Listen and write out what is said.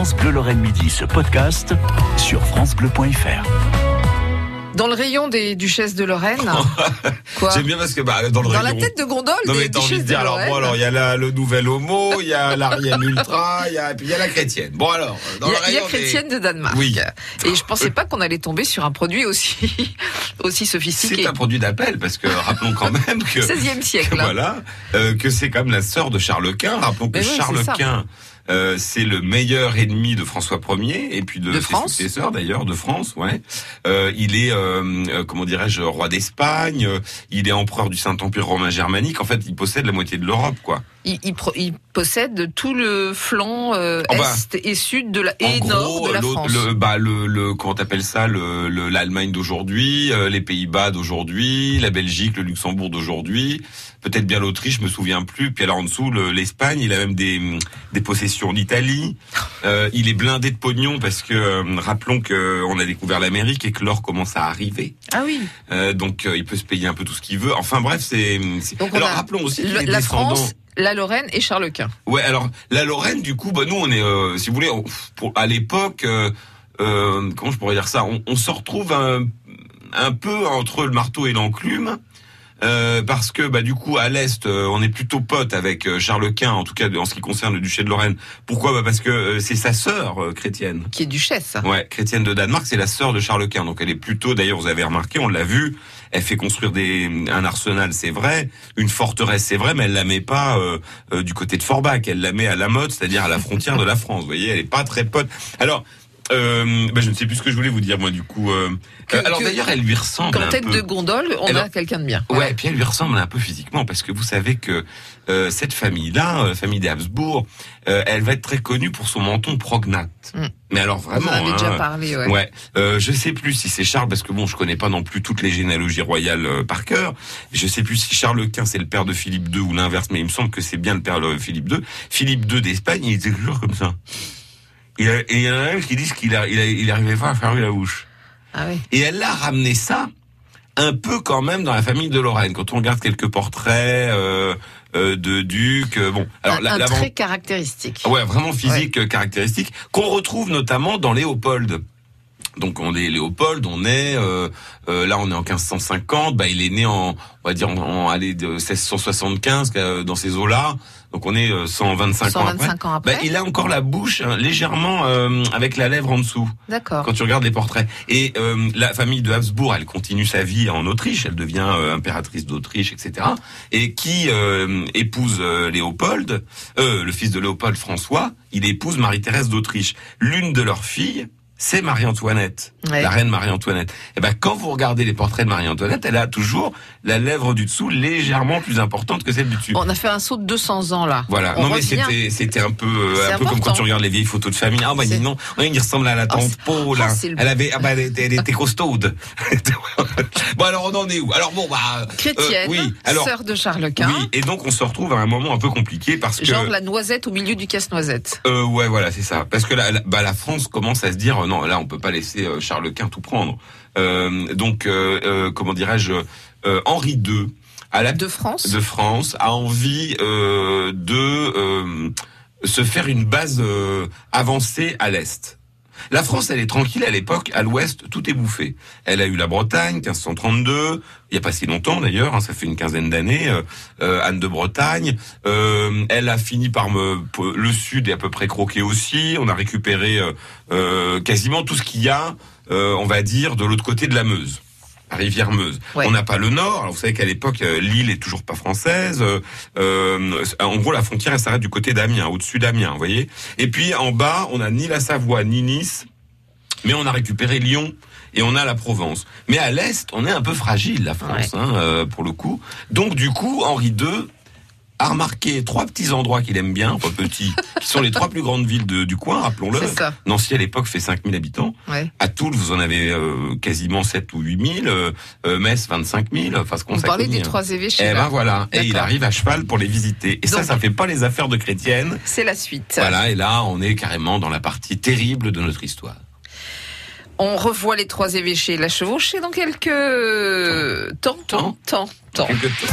France Bleu Lorraine Midi se podcast sur francebleu.fr. Dans le rayon des duchesses de Lorraine. Quoi J'aime bien parce que bah, dans le Dans rayon. la tête de gondole non des mais t'as envie duchesses de dire de alors Lorraine. bon alors il y a la, le nouvel homo, il y a l'Ariane ultra, il y a puis il y a la chrétienne. Bon alors dans il y le a, il y a rayon des- chrétienne de Danemark. Oui. Et je pensais pas qu'on allait tomber sur un produit aussi, aussi sophistiqué. C'est un produit d'appel parce que rappelons quand même que 16e siècle. hein. voilà euh, que c'est quand même la sœur de Charles Quint. Rappelons que Mais oui, Charles. Quint euh, c'est le meilleur ennemi de François Ier et puis de, De ses France. successeurs d'ailleurs de France. Ouais. Euh, il est euh, euh, comment dirais-je roi d'Espagne. euh, Il est empereur du Saint Empire romain germanique. En fait, il possède la moitié de l'Europe quoi. Il, il pro- il possède tout le flanc euh, Oh bah. est et sud de la En et nord gros, de la France. le, bah, le, le, comment t'appelles ça, le, le- l'Allemagne d'aujourd'hui, euh, les Pays-Bas d'aujourd'hui, la Belgique, le Luxembourg d'aujourd'hui, peut-être bien l'Autriche, je me souviens plus. Puis alors en dessous, le- l'Espagne, il a même des, des possessions en Italie. Euh, il est blindé de pognon parce que euh, rappelons que on a découvert l'Amérique et que l'or commence à arriver. Ah oui. Euh, donc euh, il peut se payer un peu tout ce qu'il veut. Enfin bref, c'est. alors rappelons aussi le- la. France, la Lorraine et Charles Quint. Ouais, alors la Lorraine, du coup, bah nous on est, euh, si vous voulez, on- pour, à l'époque, euh, euh, comment je pourrais dire ça, on, on se retrouve un, un peu entre le marteau et l'enclume. Euh, parce que bah du coup à l'est euh, on est plutôt pote avec euh, Charles Quint en tout cas en ce qui concerne le duché de Lorraine. Pourquoi? Bah parce que euh, c'est sa sœur euh, chrétienne. qui est duchesse. Ouais, chrétienne de Danemark, c'est la sœur de Charles Quint. Donc elle est plutôt, d'ailleurs, vous avez remarqué, on l'a vu, elle fait construire des, un arsenal, c'est vrai, une forteresse, c'est vrai, mais elle la met pas du côté de Forbach, elle la met à la mode, c'est-à-dire à la frontière de la France. Vous voyez, elle est pas très pote. Alors. Euh, bah, je ne sais plus ce que je voulais vous dire moi du coup. euh, Que- euh, alors que- d'ailleurs elle lui ressemble un tête peu. de gondole, on Alors- a quelqu'un de bien. Ouais, et puis elle lui ressemble un peu physiquement parce que vous savez que euh, cette famille-là, euh, famille des Habsbourg, euh, elle va être très connue pour son menton prognate. Mm. Mais alors On vraiment. en avait déjà hein, parlé. Ouais. Ouais, euh, je sais plus si c'est Charles parce que bon, je connais pas non plus toutes les généalogies royales par cœur. Je sais plus si Charles Quint c'est le père de Philippe II ou l'inverse, mais il me semble que c'est bien le père de Philippe II. Philippe II d'Espagne, il était toujours comme ça. Il a- et il y en a même qui disent qu'il a, il a, il arrivait pas à fermer la bouche. Ah oui. Et elle a ramené ça un peu quand même dans la famille de Lorraine. Quand on regarde quelques portraits euh, euh, de ducs, euh, bon, alors un la- un l'avant- trait caractéristique. Ouais, vraiment physique caractéristique qu'on retrouve notamment dans Léopold. Donc on est Léopold, on est euh, euh, là on est en 1550, bah il est né en on va dire en, en allez, de 1675 euh, dans ces eaux-là. Donc on est euh, 125, ans après. 125 ans après. Bah, il a encore la bouche hein, légèrement euh, avec la lèvre en dessous D'accord. quand tu regardes les portraits. Et euh, la famille de Habsbourg, elle continue sa vie en Autriche, elle devient euh, impératrice d'Autriche, etc. Et qui euh, épouse euh, Léopold, euh, le fils de Léopold François, il épouse Marie-Thérèse d'Autriche. L'une de leurs filles, c'est Marie-Antoinette, Ouais. la reine Marie-Antoinette. Et ben quand vous regardez les portraits de Marie-Antoinette, elle a toujours la lèvre du dessous légèrement plus importante que celle du dessus. On a fait un saut de 200 ans là. Voilà. On non mais c'était c'était un peu euh, un peu comme quand tu regardes les vieilles photos de famille. Ah bah dis non, il ressemble à la Oh, tante Paul. oh, hein. le- Elle avait ah bah elle était, elle était costaude. bon alors on en est où? Alors bon bah Chrétienne, euh, oui. Alors sœur de Charles Quint. oui et donc on se retrouve à un moment un peu compliqué parce que Genre la noisette au milieu du casse-noisette. euh, ouais voilà c'est ça parce que la, la- bah la France commence à se dire non là on peut pas laisser euh, Charles Quint tout prendre. Euh, donc euh, euh, comment dirais-je euh, Henri II à la De France. de France a envie euh, de euh, se faire une base euh, avancée à l'est. La France, elle est tranquille à l'époque. À l'ouest, tout est bouffé. Elle a eu la Bretagne, 1532. Il y a pas si longtemps d'ailleurs, hein, ça fait une quinzaine d'années. euh, euh, Anne de Bretagne. Euh, elle a fini par me. Le sud est à peu près croqué aussi. On a récupéré quasiment tout ce qu'il y a, on va dire, de l'autre côté de la Meuse. La rivière Meuse. Ouais. On n'a pas le nord. Alors vous savez qu'à l'époque, euh, l'île est toujours pas française. Euh, euh, en gros, la frontière elle s'arrête du côté d'Amiens, au-dessus d'Amiens, vous voyez. Et puis en bas, on a ni la Savoie ni Nice, mais on a récupéré Lyon et on a la Provence. Mais à l'est, on est un peu fragile, la France, hein, euh, pour le coup. Donc du coup, Henri II a remarqué trois petits endroits qu'il aime bien, pas petits, qui sont les trois plus grandes villes de- du coin, rappelons-le. C'est ça. Nancy à l'époque fait 5000 habitants. Ouais. À Toul, vous en avez euh, quasiment 7 ou 8000. Euh, euh, Metz, 25 000. Enfin, ce qu'on On parlait s'accommode, des trois évêchés. Eh ben voilà. Et il arrive à cheval pour les visiter. Et ça, Donc- ça fait pas les affaires de chrétiennes. C'est la suite. Voilà. Et là, on est carrément dans la partie terrible de notre histoire. On revoit les trois évêchés la chevaucher dans quelques temps, temps, temps, temps. Quelque temps.